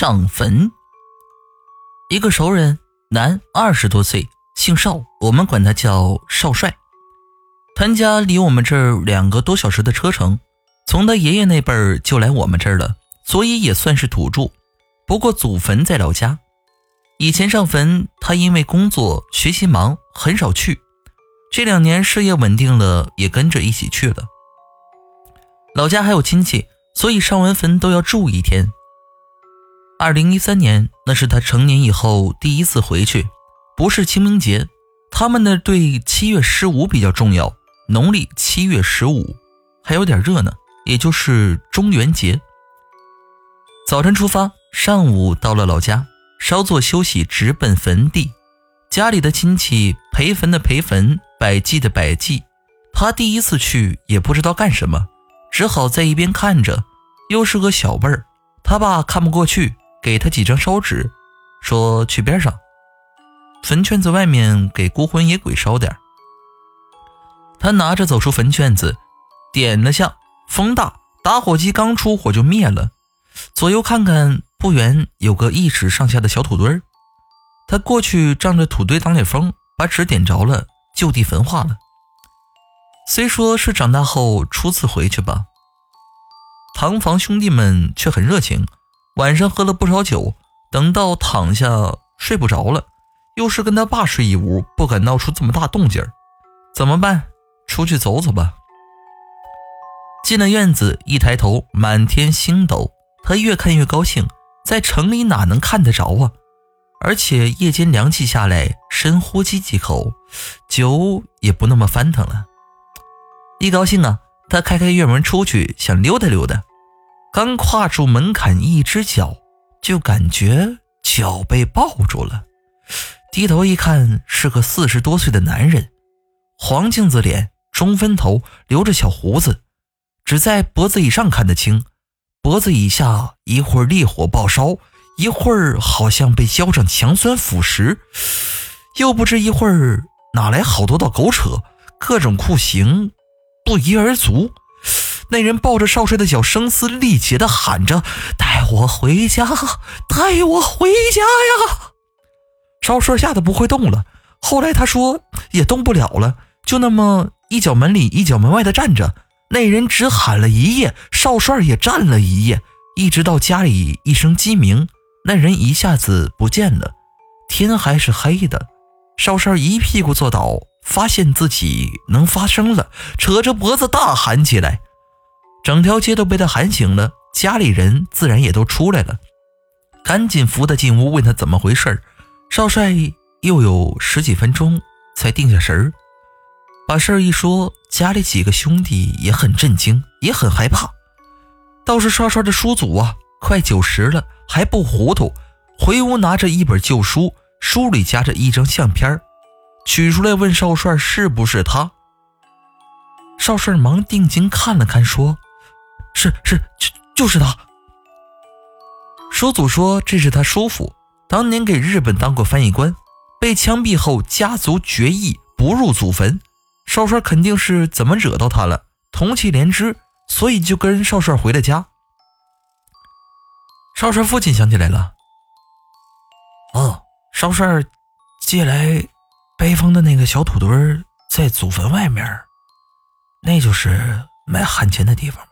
上坟。一个熟人，男，二十多岁，姓邵，我们管他叫邵帅。他家离我们这儿两个多小时的车程，从他爷爷那辈儿就来我们这儿了，所以也算是土著。不过祖坟在老家，以前上坟他因为工作学习忙，很少去。这两年事业稳定了，也跟着一起去了。老家还有亲戚，所以上完坟都要住一天。二零一三年，那是他成年以后第一次回去，不是清明节，他们那对七月十五比较重要，农历七月十五，还有点热呢，也就是中元节。早晨出发，上午到了老家，稍作休息，直奔坟地。家里的亲戚陪坟的陪坟。百祭的百祭，他第一次去也不知道干什么，只好在一边看着。又是个小辈儿，他爸看不过去，给他几张烧纸，说去边上坟圈子外面给孤魂野鬼烧点他拿着走出坟圈子，点了下，风大，打火机刚出火就灭了。左右看看，不远有个一尺上下的小土堆儿，他过去仗着土堆挡点风，把纸点着了。就地焚化了。虽说是长大后初次回去吧，堂房兄弟们却很热情。晚上喝了不少酒，等到躺下睡不着了，又是跟他爸睡一屋，不敢闹出这么大动静怎么办？出去走走吧。进了院子，一抬头满天星斗，他越看越高兴。在城里哪能看得着啊？而且夜间凉气下来，深呼吸几口酒，也不那么翻腾了。一高兴啊，他开开院门出去，想溜达溜达。刚跨出门槛一只脚，就感觉脚被抱住了。低头一看，是个四十多岁的男人，黄镜子脸，中分头，留着小胡子，只在脖子以上看得清，脖子以下一会儿烈火爆烧。一会儿好像被浇上强酸腐蚀，又不知一会儿哪来好多道狗扯，各种酷刑不一而足。那人抱着少帅的脚，声嘶力竭地喊着：“带我回家，带我回家呀！”少帅吓得不会动了。后来他说也动不了了，就那么一脚门里一脚门外的站着。那人只喊了一夜，少帅也站了一夜，一直到家里一声鸡鸣。那人一下子不见了，天还是黑的。少帅一屁股坐倒，发现自己能发声了，扯着脖子大喊起来，整条街都被他喊醒了。家里人自然也都出来了，赶紧扶他进屋，问他怎么回事少帅又有十几分钟才定下神儿，把事儿一说，家里几个兄弟也很震惊，也很害怕。倒是少帅的叔祖啊，快九十了。还不糊涂，回屋拿着一本旧书，书里夹着一张相片取出来问少帅是不是他。少帅忙定睛看了看，说：“是是，就就是他。”叔祖说：“这是他叔父，当年给日本当过翻译官，被枪毙后家族决议不入祖坟。少帅肯定是怎么惹到他了，同气连枝，所以就跟少帅回了家。”少帅父亲想起来了，哦，少帅借来北方的那个小土堆在祖坟外面，那就是卖汉钱的地方。